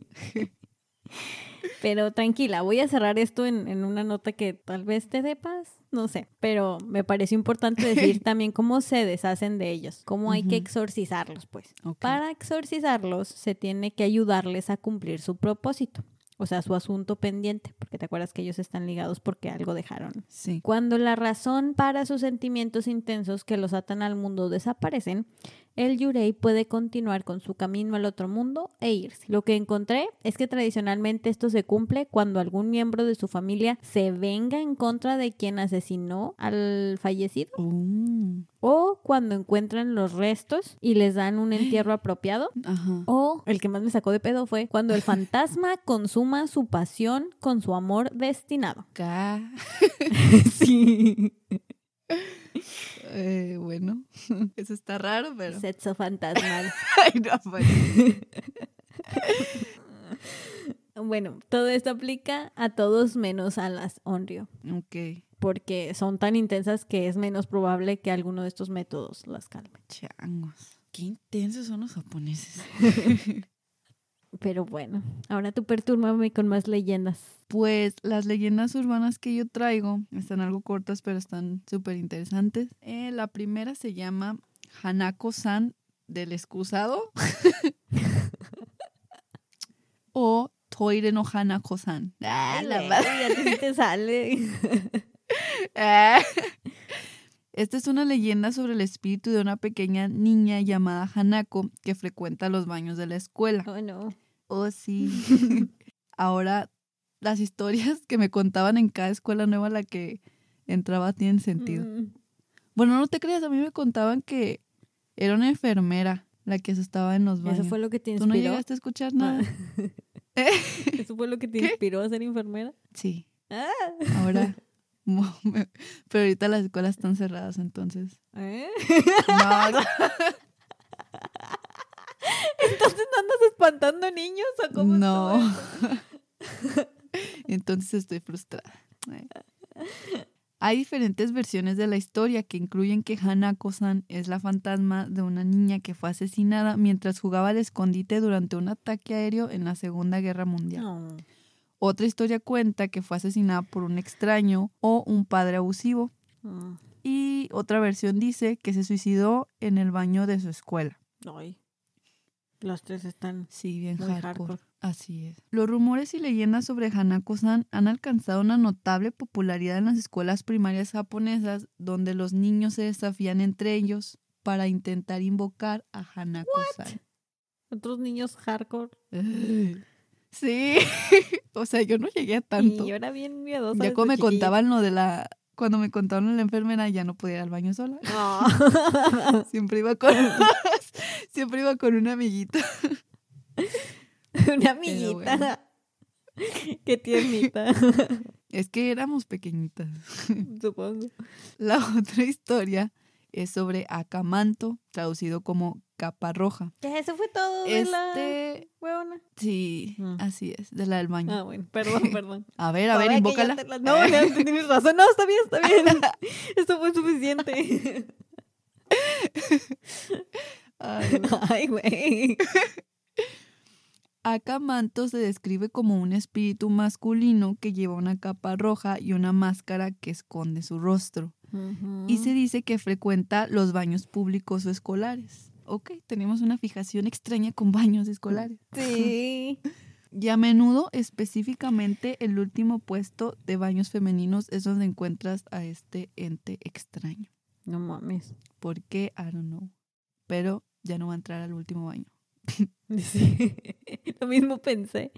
Pero tranquila, voy a cerrar esto en, en una nota que tal vez te dé paz, no sé, pero me pareció importante decir también cómo se deshacen de ellos, cómo hay que exorcizarlos, pues. Para exorcizarlos se tiene que ayudarles a cumplir su propósito, o sea, su asunto pendiente, porque te acuerdas que ellos están ligados porque algo dejaron. Sí. Cuando la razón para sus sentimientos intensos que los atan al mundo desaparecen, el Yurei puede continuar con su camino al otro mundo e irse. Lo que encontré es que tradicionalmente esto se cumple cuando algún miembro de su familia se venga en contra de quien asesinó al fallecido Uh, o cuando encuentran los restos y les dan un entierro apropiado. ajá. O el que más me sacó de pedo fue cuando el fantasma consuma su pasión con su amor destinado. Sí. Eh, bueno, eso está raro, pero. Sexo fantasmal. Ay, no, pues. Bueno, todo esto aplica a todos menos a las Onryo, Ok, porque son tan intensas que es menos probable que alguno de estos métodos las calme. changos. Qué intensos son los japoneses. Pero bueno, ahora tú pertúrbame con más leyendas. Pues las leyendas urbanas que yo traigo están algo cortas, pero están súper interesantes. Eh, la primera se llama Hanako-san del excusado o Toire no Hanako-san. Ah, la madre. a ti sí te sale. Ah. Esta es una leyenda sobre el espíritu de una pequeña niña llamada Hanako que frecuenta los baños de la escuela. Oh, no. Oh, sí. Ahora, las historias que me contaban en cada escuela nueva a la que entraba tienen sentido. Mm. Bueno, no te creas, a mí me contaban que era una enfermera la que se estaba en los baños. ¿Eso fue lo que te ¿Tú no inspiró? llegaste a escuchar nada? ¿Eso fue lo que te ¿Qué? inspiró a ser enfermera? Sí, Ah. ahora. Pero ahorita las escuelas están cerradas, entonces. ¿Eh? No. Entonces no andas espantando niños o cómo No. Entonces estoy frustrada. Hay diferentes versiones de la historia que incluyen que Hanako-san es la fantasma de una niña que fue asesinada mientras jugaba al escondite durante un ataque aéreo en la Segunda Guerra Mundial. No. Otra historia cuenta que fue asesinada por un extraño o un padre abusivo. Mm. Y otra versión dice que se suicidó en el baño de su escuela. Ay. Las tres están. Sí, bien Muy hardcore. hardcore. Así es. Los rumores y leyendas sobre Hanako-san han alcanzado una notable popularidad en las escuelas primarias japonesas, donde los niños se desafían entre ellos para intentar invocar a Hanako-san. Otros niños hardcore. Sí. o sea, yo no llegué a tanto. Y yo era bien miedosa. Ya cuando me chiquilla. contaban lo de la... Cuando me contaron la enfermera, ya no podía ir al baño sola. No. Siempre iba con... Siempre iba con una amiguita. Una amiguita. Qué tiernita. Es que éramos pequeñitas. Supongo. La otra historia es sobre Acamanto, traducido como capa roja. Ya, eso fue todo de la Este, huevona. sí, Mm. así es, de la del baño. Ah, bueno, perdón, perdón. A ver, a ver, invócala. la- No, ya tienes razón. No, está bien, está bien. Esto fue suficiente. Ay, güey. Ay, güey. Acamanto se describe como un espíritu masculino que lleva una capa roja y una máscara que esconde su rostro. Y se dice que frecuenta los baños públicos o escolares. Ok, tenemos una fijación extraña con baños escolares. Sí. Y a menudo, específicamente, el último puesto de baños femeninos es donde encuentras a este ente extraño. No mames. ¿Por qué? I don't know. Pero ya no va a entrar al último baño. Sí. Lo mismo pensé.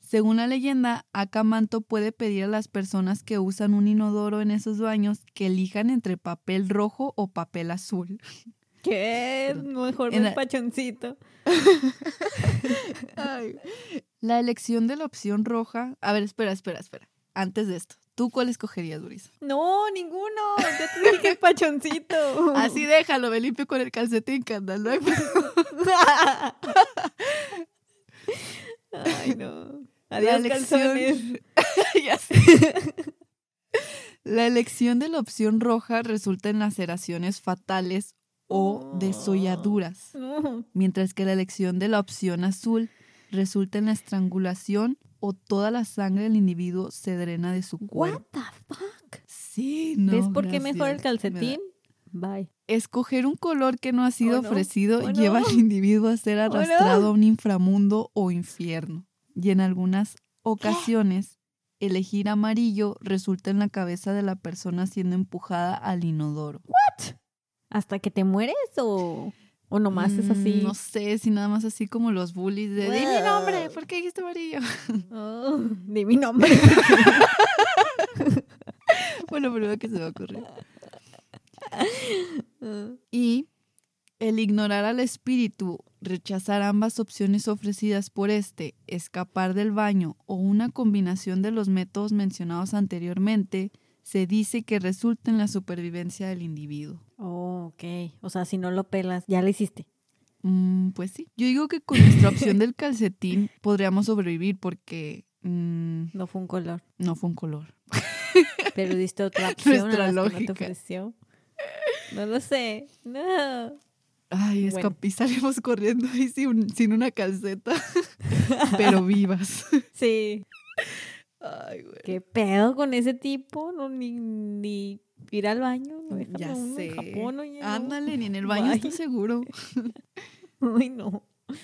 Según la leyenda, Acamanto puede pedir a las personas que usan un inodoro en esos baños que elijan entre papel rojo o papel azul. ¿Qué? Mejor la- pachoncito. La elección de la opción roja. A ver, espera, espera, espera. Antes de esto, ¿Tú cuál escogerías, Brisa? No, ninguno. Ya te dije que el pachoncito. Así déjalo, me limpio con el calcetín. No hay Ay, no. La Adiós, calzones. Ya sé. La elección de la opción roja resulta en laceraciones fatales o desolladuras, No. mientras que la elección de la opción azul resulta en la estrangulación o toda la sangre del individuo se drena de su What cuerpo. the fuck? Sí, no. ¿Ves por qué mejor el calcetín? Bye. Escoger un color que no ha sido Oh, no. ofrecido Oh, lleva al individuo a ser Oh, no. arrastrado a un inframundo o infierno. Y en algunas ocasiones, elegir amarillo resulta en la cabeza de la persona siendo empujada al inodoro. ¿Hasta que te mueres o, o nomás es así? Mm, No sé si nada más así como los bullies de di mi nombre, ¿por qué dijiste amarillo? Oh, di mi nombre. bueno, primero que se me ocurrió. Y el ignorar al espíritu, rechazar ambas opciones ofrecidas por este, escapar del baño o una combinación de los métodos mencionados anteriormente, se dice que resulta en la supervivencia del individuo. Oh, ok. O sea, si no lo pelas, ya lo hiciste. Mm, pues sí. Yo digo que con nuestra opción del calcetín podríamos sobrevivir porque mm, No fue un color. no fue un color. Pero diste otra opción Nuestra a las que no lógica. te ofreció. No lo sé. No. Ay, Bueno. escapí, salimos corriendo ahí sin, sin una calceta, pero vivas. Sí. Ay, güey. ¿Qué pedo con ese tipo? No, ni, ni ir al baño. No dejan Ya uno sé. En Japón, oye, no. Ándale, ni en el baño estoy Bye. seguro. Ay, no.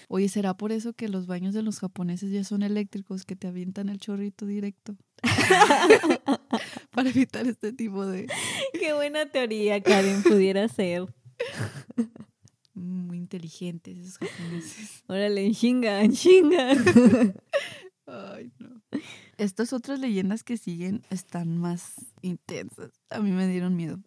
Oye, ¿será por eso que los baños de los japoneses ya son eléctricos, que te avientan el chorrito directo? Para evitar este tipo de... Qué buena teoría, Karen, pudiera ser. Muy inteligentes esos japoneses. Órale, en chinga, en chinga. Ay, no. Estas otras leyendas que siguen están más intensas. A mí me dieron miedo.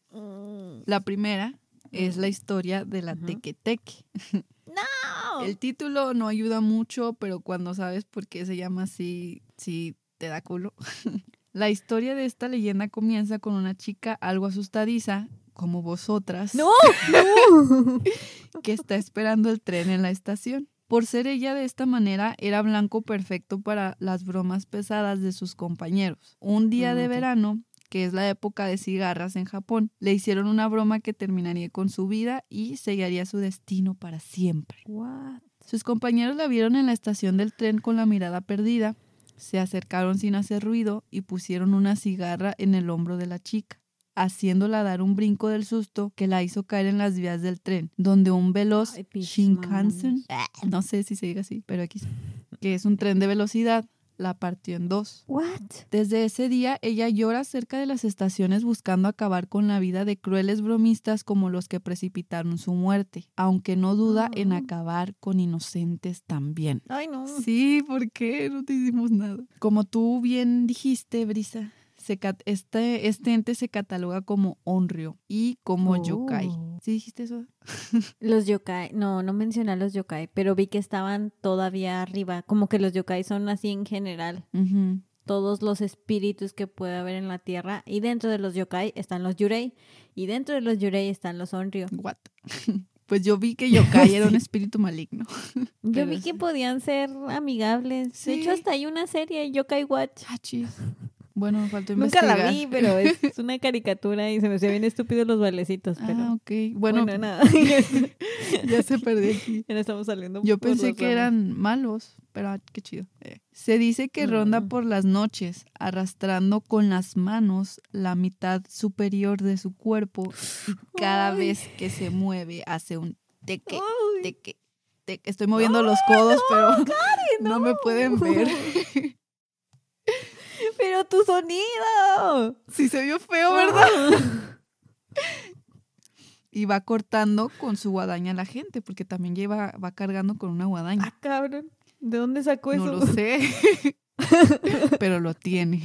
La primera es la historia de la Ujú. teque-teque. ¡No! El título no ayuda mucho, pero cuando sabes por qué se llama así, sí te da culo. La historia de esta leyenda comienza con una chica algo asustadiza, como vosotras, ¡No! ¡No! que está esperando el tren en la estación. Por ser ella de esta manera, era blanco perfecto para las bromas pesadas de sus compañeros. Un día de verano, que es la época de cigarras en Japón, le hicieron una broma que terminaría con su vida y sellaría su destino para siempre. What? Sus compañeros la vieron en la estación del tren con la mirada perdida, se acercaron sin hacer ruido y pusieron una cigarra en el hombro de la chica, haciéndola dar un brinco del susto que la hizo caer en las vías del tren, donde un veloz Ay, Shinkansen, no sé si se diga así, pero aquí sí, que es un tren de velocidad, la partió en dos. What? Desde ese día, ella llora cerca de las estaciones buscando acabar con la vida de crueles bromistas como los que precipitaron su muerte, aunque no duda en Ah. acabar con inocentes también. Ay, no. Sí, ¿por qué? No te hicimos nada. Como tú bien dijiste, Brisa, se este, este ente se cataloga como onryo y como yokai. Oh. ¿Sí dijiste eso? Los yokai, no, no mencioné a los yokai, pero vi que estaban todavía arriba. Como que los yokai son así en general. Todos los espíritus que puede haber en la tierra. Y dentro de los yokai están los yurei. Y dentro de los yurei están los onryo. What? Pues yo vi que yokai era un espíritu maligno. Yo vi que podían ser amigables. De hecho, hasta hay una serie, Yokai Watch. Ah. Bueno, me faltó Nunca investigar. la vi, pero es una caricatura y se me hacía bien estúpido los bailecitos. Pero Ah, ok. Bueno, bueno, nada. ya se perdió aquí. ya estamos saliendo. Yo pensé que eran malos, pero ah, qué chido. Eh. Se dice que ronda por las noches, arrastrando con las manos la mitad superior de su cuerpo y cada Ay. vez que se mueve hace un teque, teque, teque. Estoy moviendo los codos, pero no me pueden ver. Pero tu sonido. Sí se vio feo, ¿verdad? Y va cortando con su guadaña a la gente, porque también lleva, va cargando con una guadaña. Ah, cabrón. ¿De dónde sacó No eso? lo sé, pero lo tiene.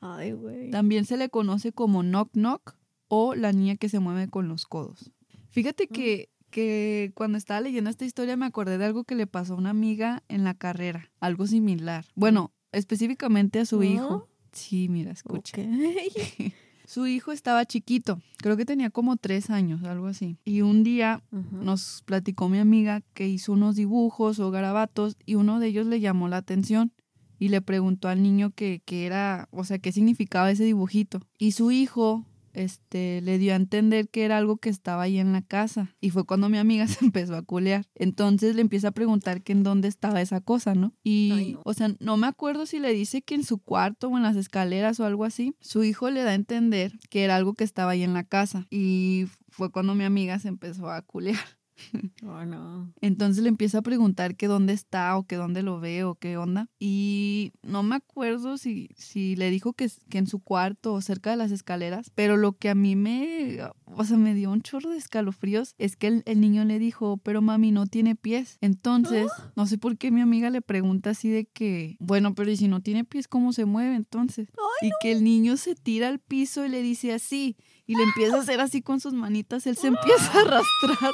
Ay, güey. También se le conoce como knock knock o la niña que se mueve con los codos. Fíjate que, que cuando estaba leyendo esta historia me acordé de algo que le pasó a una amiga en la carrera, algo similar. Bueno, específicamente a su hijo. Sí, mira, escucha. Su hijo estaba chiquito, creo que tenía como tres años, algo así. Y un día nos platicó mi amiga que hizo unos dibujos o garabatos y uno de ellos le llamó la atención y le preguntó al niño que, que era, o sea, qué significaba ese dibujito. Y su hijo este, le dio a entender que era algo que estaba ahí en la casa. Y fue cuando mi amiga se empezó a culear. Entonces le empieza a preguntar que en dónde estaba esa cosa, ¿no? Y, Ay, no. o sea, no me acuerdo si le dice que en su cuarto o en las escaleras o algo así. Su hijo le da a entender que era algo que estaba ahí en la casa. Y fue cuando mi amiga se empezó a culear. Oh, no. Entonces le empieza a preguntar que dónde está o que dónde lo ve o qué onda. Y no me acuerdo si, si le dijo que, que en su cuarto o cerca de las escaleras, pero lo que a mí me, o sea, me dio un chorro de escalofríos es que el, el niño le dijo, pero mami no tiene pies. Entonces, no sé por qué mi amiga le pregunta así de que, bueno, pero ¿y si no tiene pies, cómo se mueve entonces? y que el niño se tira al piso y le dice así, y le empieza a hacer así con sus manitas, él se empieza a arrastrar.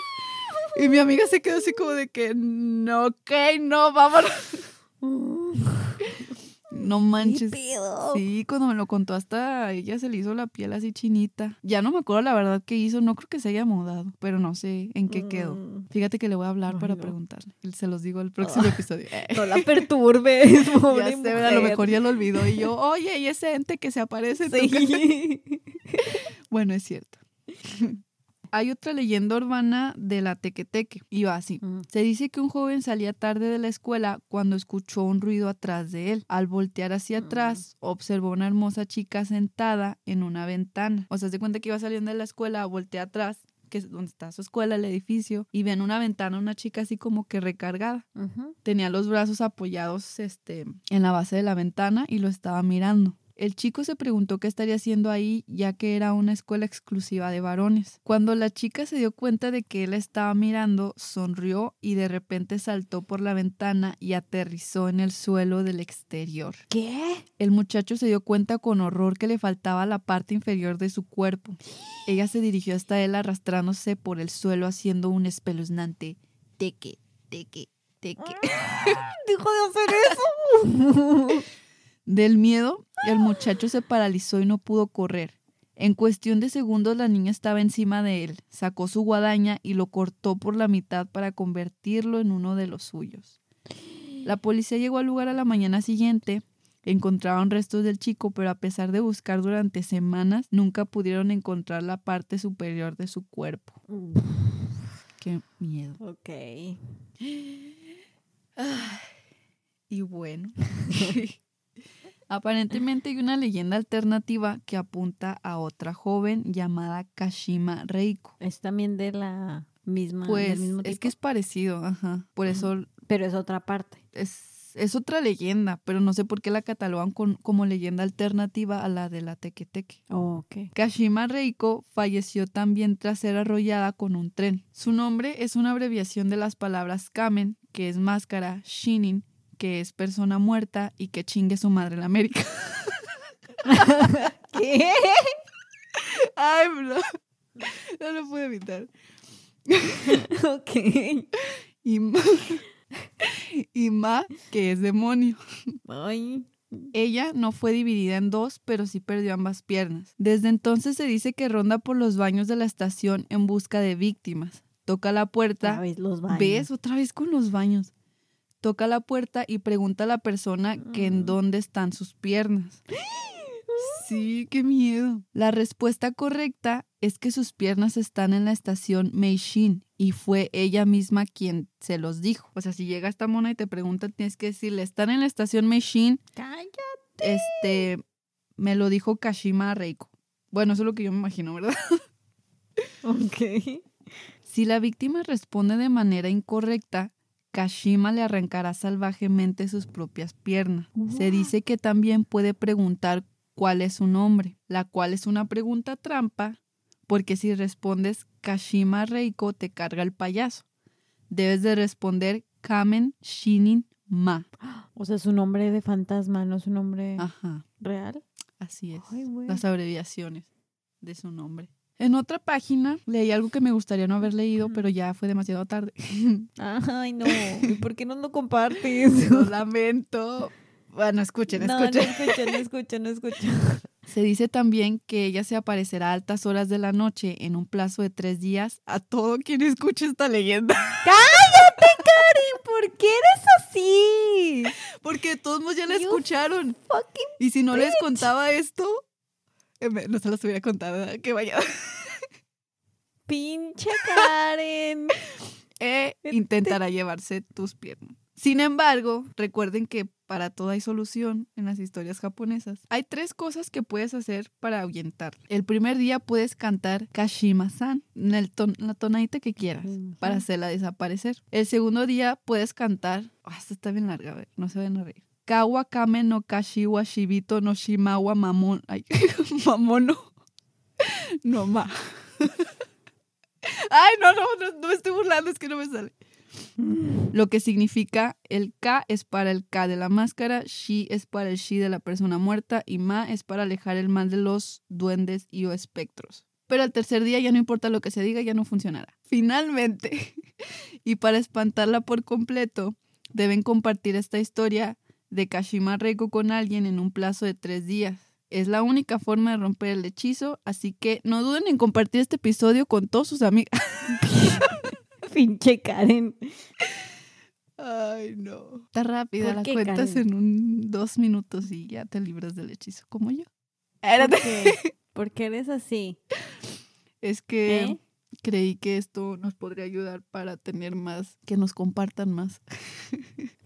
Y mi amiga se quedó así como de que, no, ok, no, vámonos. No manches. Sí, cuando me lo contó hasta ella se le hizo la piel así chinita. Ya no me acuerdo la verdad qué hizo, no creo que se haya mudado, pero no sé en qué quedó. Mm. Fíjate que le voy a hablar Ay, para no. preguntarle. Se los digo el próximo episodio. No la perturbes, pobre ya sé, ¿verdad? a lo mujer. mejor ya lo olvidó. Y yo, oye, y ese ente que se aparece en tu casa?" Sí. Bueno, es cierto. Hay otra leyenda urbana de la Tequeteque. Y va así. Mm. Se dice que un joven salía tarde de la escuela cuando escuchó un ruido atrás de él. Al voltear hacia Mm. atrás, observó una hermosa chica sentada en una ventana. O sea, se cuenta que iba saliendo de la escuela, voltea atrás, que es donde está su escuela, el edificio, y ve en una ventana una chica así como que recargada. Tenía los brazos apoyados este, en la base de la ventana y lo estaba mirando. El chico se preguntó qué estaría haciendo ahí, ya que era una escuela exclusiva de varones. Cuando la chica se dio cuenta de que él estaba mirando, sonrió y de repente saltó por la ventana y aterrizó en el suelo del exterior. ¿Qué? El muchacho se dio cuenta con horror que le faltaba la parte inferior de su cuerpo. Ella se dirigió hasta él arrastrándose por el suelo haciendo un espeluznante teque, teque, teque. Dijo de hacer eso. Del miedo, el muchacho se paralizó y no pudo correr. En cuestión de segundos la niña estaba encima de él, sacó su guadaña y lo cortó por la mitad para convertirlo en uno de los suyos. La policía llegó al lugar a la mañana siguiente, encontraron restos del chico, pero a pesar de buscar durante semanas, nunca pudieron encontrar la parte superior de su cuerpo. Qué miedo. ok. Y bueno, aparentemente hay una leyenda alternativa que apunta a otra joven llamada Kashima Reiko. Es también de la misma. Pues del mismo es que es parecido, ajá. Por eso Pero es otra parte. es, es otra leyenda, pero no sé por qué la catalogan con- como leyenda alternativa a la de la Tequeteque. Oh, ok. Kashima Reiko falleció también tras ser arrollada con un tren. Su nombre es una abreviación de las palabras Kamen, que es máscara, Shinin, que es persona muerta, y que chingue su madre la América. ¿Qué? Ay, bro. No lo pude evitar. ok. Y Ma, y Ma, que es demonio. Ay. Ella no fue dividida en dos, pero sí perdió ambas piernas. Desde entonces se dice que ronda por los baños de la estación en busca de víctimas. Toca la puerta. Otra vez los baños. ¿Ves? Otra vez con los baños. Toca la puerta y pregunta a la persona que en Mm. dónde están sus piernas. Sí, qué miedo. La respuesta correcta es que sus piernas están en la estación Meishin y fue ella misma quien se los dijo. O sea, si llega esta mona y te pregunta, tienes que decirle, están en la estación Meishin, Cállate. este, me lo dijo Kashima Reiko. Bueno, eso es lo que yo me imagino, ¿verdad? Ok. Si la víctima responde de manera incorrecta, Kashima le arrancará salvajemente sus propias piernas. Se dice que también puede preguntar cuál es su nombre, la cual es una pregunta trampa, porque si respondes Kashima Reiko te carga el payaso. Debes de responder Kamen Shinin Ma. O sea, su nombre de fantasma, no su nombre Ajá, real. así es. Ay. Las abreviaciones de su nombre. En otra página leí algo que me gustaría no haber leído, pero ya fue demasiado tarde. Ay, no. ¿Y por qué no lo compartes? Lo lamento. Bueno, escuchen, No, escuchen. no escucho, no escucho, no escucho. Se dice también que ella se aparecerá a altas horas de la noche en un plazo de tres días a todo quien escuche esta leyenda. ¡Cállate, Karen! ¿Por qué eres así? Porque todos ya la You escucharon. Y si no les contaba esto, no se los hubiera contado. Que vaya. pinche Karen. E intentará llevarse tus piernas. Sin embargo, recuerden que para todo hay solución en las historias japonesas. Hay tres cosas que puedes hacer para ahuyentar. El primer día puedes cantar Kashima-san, en el ton- la tonadita que quieras, para hacerla desaparecer. El segundo día puedes cantar, ah, esta está bien larga, a ver, no se van a reír. Kawa kame no kashiwa shibito no shimawa mamon, ay, mamono, no ma. Ay, no, no, no, no me estoy burlando, es que no me sale. Lo que significa el K es para el K de la máscara, Shi es para el Shi de la persona muerta y Ma es para alejar el mal de los duendes y o espectros. Pero al tercer día ya no importa lo que se diga, ya no funcionará. Finalmente, y para espantarla por completo, deben compartir esta historia de Kashima Reiko con alguien en un plazo de tres días. Es la única forma de romper el hechizo, así que no duden en compartir este episodio con todos sus amigos. Pinche Karen. Ay, no. Está rápida, ¿Por la cuentas Karen? en un dos minutos y ya te libras del hechizo, como yo. ¿Por Espérate. qué? ¿Por qué eres así? Es que ¿Eh? creí que esto nos podría ayudar para tener más, que nos compartan más.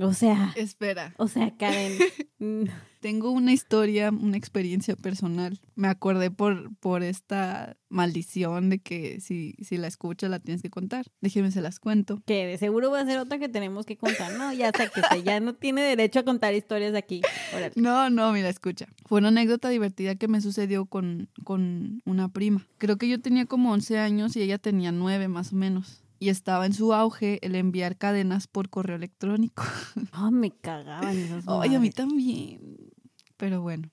O sea, Espera, o sea, Karen. tengo una historia, una experiencia personal. Me acordé por, por esta maldición de que si, si la escuchas la tienes que contar. Déjenme se las cuento. Que de seguro va a ser otra que tenemos que contar, ¿no? Ya sáquese, ya no tiene derecho a contar historias aquí. Órale. No, no, mira, escucha. Fue una anécdota divertida que me sucedió con, con una prima. Creo que yo tenía como 11 años y ella tenía 9 más o menos. Y estaba en su auge el enviar cadenas por correo electrónico. Oh, me cagaban esas Ay, a mí también. Pero bueno.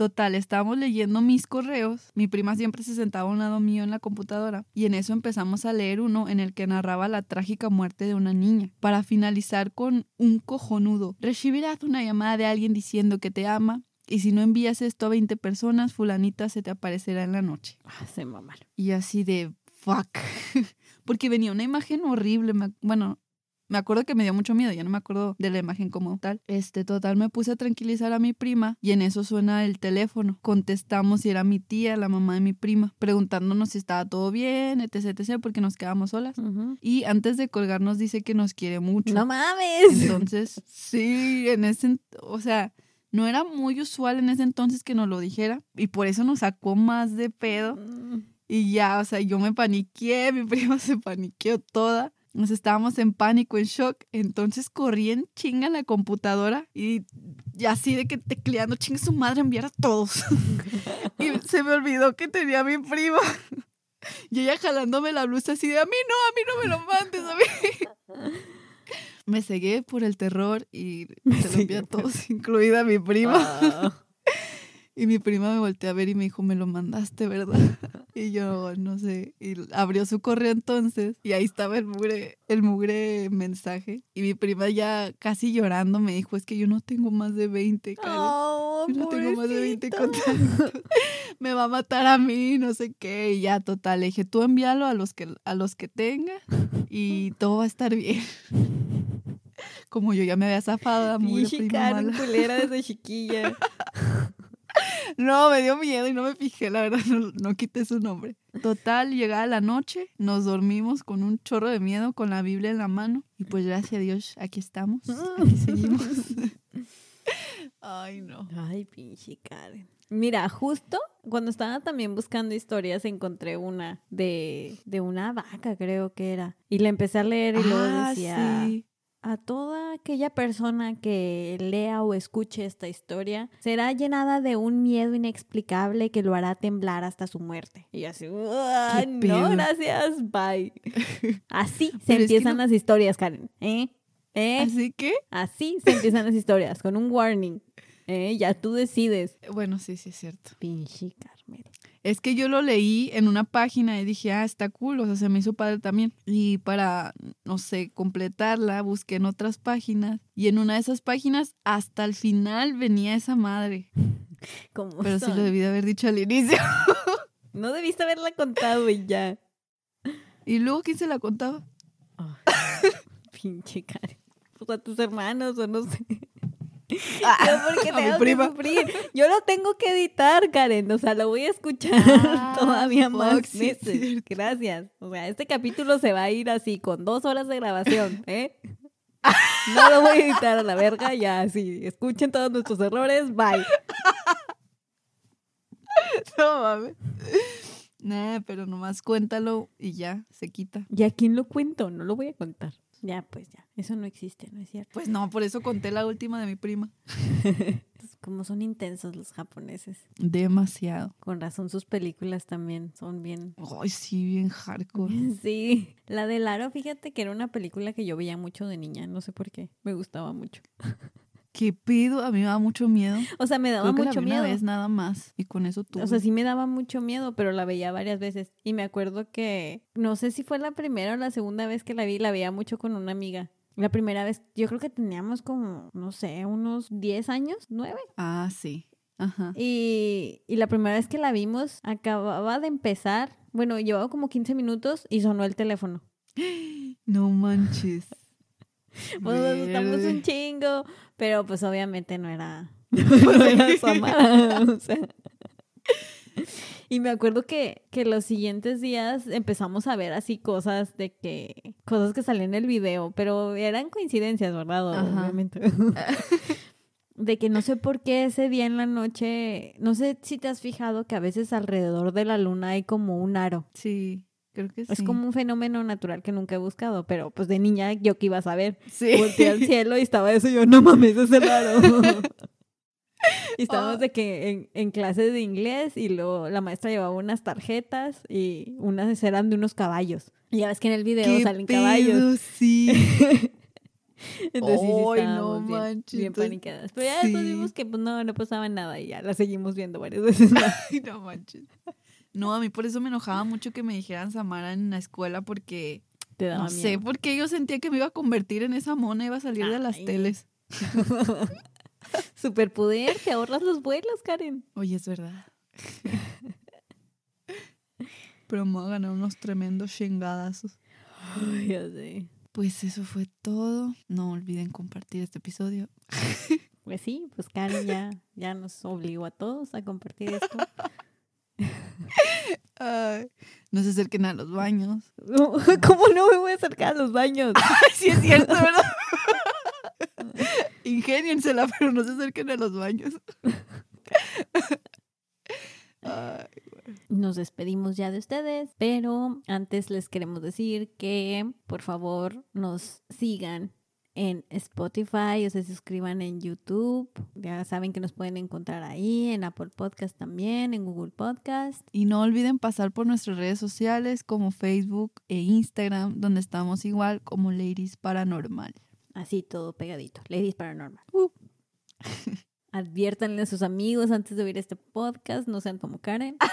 Total, estábamos leyendo mis correos. Mi prima siempre se sentaba a un lado mío en la computadora. Y en eso empezamos a leer uno en el que narraba la trágica muerte de una niña. Para finalizar con un cojonudo. Recibirás una llamada de alguien diciendo que te ama. Y si no envías esto a 20 personas, fulanita se te aparecerá en la noche. Ah, se mamaron. Y así de fuck. Porque venía una imagen horrible. me bueno, me acuerdo que me dio mucho miedo, ya no me acuerdo de la imagen como tal. Este, total, me puse a tranquilizar a mi prima y en eso suena el teléfono. Contestamos y era mi tía, la mamá de mi prima, preguntándonos si estaba todo bien, etc, etc, porque nos quedamos solas. Y antes de colgarnos dice que nos quiere mucho. No mames. Entonces, sí, en ese, o sea, no era muy usual en ese entonces que nos lo dijera y por eso nos sacó más de pedo. Mm, Y ya, o sea, yo me paniqué, mi prima se paniqueó toda. Nos estábamos en pánico, en shock. Entonces corrí en chinga en la computadora y, y así de que tecleando, chinga su madre, enviar a todos. y se me olvidó que tenía a mi prima. Y ella jalándome la blusa así de, a mí no, a mí no me lo mandes, a mí. Me cegué por el terror y se lo envié a todos, incluida mi prima. Y mi prima me volteó a ver y me dijo, me lo mandaste, ¿verdad? Y yo, no sé, y abrió su correo entonces y ahí estaba el mugre, el mugre mensaje. Y mi prima ya casi llorando me dijo, es que yo no tengo más de 20, Karen. Oh, Yo no tengo más de 20 pobrecito. contactos. Me va a matar a mí, no sé qué. Y ya, total, le dije, tú envíalo a los que, a los que tenga y todo va a estar bien. Como yo ya me había zafado Pinche prima mala. culera desde chiquilla. No, me dio miedo y no me fijé, la verdad, no, no quité su nombre. Total, llegada la noche, nos dormimos con un chorro de miedo, con la Biblia en la mano. Y pues gracias a Dios, aquí estamos, aquí seguimos. Ay, no. Ay, pinche Karen. Mira, justo cuando estaba también buscando historias, encontré una de, de una vaca, creo que era. Y la empecé a leer y luego Ah, decía, sí. A toda aquella persona que lea o escuche esta historia, será llenada de un miedo inexplicable que lo hará temblar hasta su muerte. Y así, "Ah, no, gracias, bye. Así se Pero es que empiezan no- las historias, Karen. ¿Eh? ¿Eh? Así que, Así se empiezan las historias, con un warning. ¿Eh? Ya tú decides. bueno, sí, sí es cierto. Pinche Carmel. Es que yo lo leí en una página y dije, ah, está cool, o sea, se me hizo padre también. Y para, no sé, completarla, busqué en otras páginas y en una de esas páginas hasta el final venía esa madre. ¿Cómo Pero sí lo debí de haber dicho al inicio. No debiste haberla contado y ya. y luego, ¿quién se la contaba? Pinche Karen. Pues a tus hermanos o no sé. Ah, Yo porque a mi tengo que sufrir. Yo lo tengo que editar, Karen. O sea, lo voy a escuchar Ah, todavía más sí. Gracias. O sea, este capítulo se va a ir así, con dos horas de grabación, ¿eh? No lo voy a editar a la verga, ya así. Escuchen todos nuestros errores, bye. No mames. Nah, pero nomás cuéntalo y ya, se quita. ¿Y a quién lo cuento? No lo voy a contar. Ya, pues ya. Eso no existe, ¿no es cierto? Pues no, por eso conté la última de mi prima. Como son intensos los japoneses. Demasiado. Con razón sus películas también son bien... Ay, sí, bien hardcore. Sí, la de Laro, fíjate que era una película que yo veía mucho de niña, no sé por qué, me gustaba mucho. ¿Qué pedo? A mí me da mucho miedo. O sea, me daba Creo que la mucho vi miedo. una vez nada más y con eso tuve. O sea, sí me daba mucho miedo, pero la veía varias veces. Y me acuerdo que, no sé si fue la primera o la segunda vez que la vi, la veía mucho con una amiga. La primera vez, yo creo que teníamos como, no sé, unos 10 años, 9. Ah, sí. Ajá. Y, y la primera vez que la vimos, acababa de empezar, bueno, llevaba como 15 minutos y sonó el teléfono. No manches. Pues nos gustamos Verde. un chingo, pero pues obviamente no era, no era Samara, o sea. Y me acuerdo que, que los siguientes días empezamos a ver así cosas de que, cosas que salían en el video, pero eran coincidencias, ¿verdad? Ajá. Obviamente. De que no sé por qué ese día en la noche, no sé si te has fijado que a veces alrededor de la luna hay como un aro. Sí, creo que sí. Es como un fenómeno natural que nunca he buscado, pero pues de niña yo que iba a saber. Sí. Volteé al cielo y estaba eso y yo, no mames, es el aro. y estábamos Ah. de que en, en clases de inglés y luego la maestra llevaba unas tarjetas y unas eran de unos caballos. Y ya ves que en el video ¿Qué salen pedo? caballos. Sí. Entonces sí estábamos no bien, manches, bien. Pero ya después vimos que pues no, no pasaba nada y ya la seguimos viendo varias veces. Ay, no manches. No, a mí por eso me enojaba mucho que me dijeran Samara en la escuela porque Te daba no sé, miedo. porque yo sentía que me iba a convertir en esa mona, iba a salir de las Ay. teles. Superpoder, te ahorras los vuelos, Karen. Oye, es verdad. Pero me voy a ganar unos tremendos chingadazos. Ay, ya sé. Pues eso fue todo. No olviden compartir este episodio. Pues sí, pues Karen ya, ya nos obligó a todos a compartir esto. Ay, no se acerquen a los baños. No, ¿Cómo no me voy a acercar a los baños? Ay, sí es cierto, ¿verdad? Ingéniensela, pero no se acerquen a los baños. Ay, Nos despedimos ya de ustedes, pero antes les queremos decir que por favor nos sigan en Spotify o se suscriban en YouTube. Ya saben que nos pueden encontrar ahí, en Apple Podcast también, en Google Podcast. Y no olviden pasar por nuestras redes sociales como Facebook e Instagram, donde estamos igual como Ladies Paranormal. Así todo pegadito. Ladies Paranormal. Uh. Adviértanle a sus amigos antes de oír este podcast, no sean como Karen.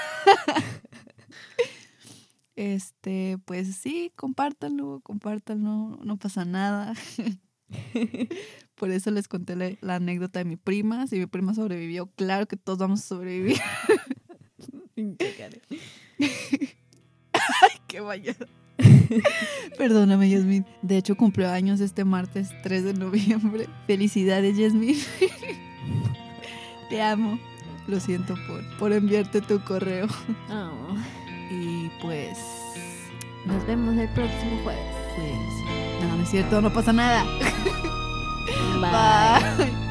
Este, pues sí, compártanlo, compártanlo, no pasa nada. Por eso les conté la, la anécdota de mi prima. Si mi prima sobrevivió, claro que todos vamos a sobrevivir. Karen. Qué vaya. Perdóname, Yasmin. De hecho, cumplió años este martes 3 de noviembre. Felicidades, Yasmin. Te amo. Lo siento por, por enviarte tu correo. Oh, Y pues, nos vemos el próximo jueves. no, no es cierto, no pasa nada. Bye. Bye.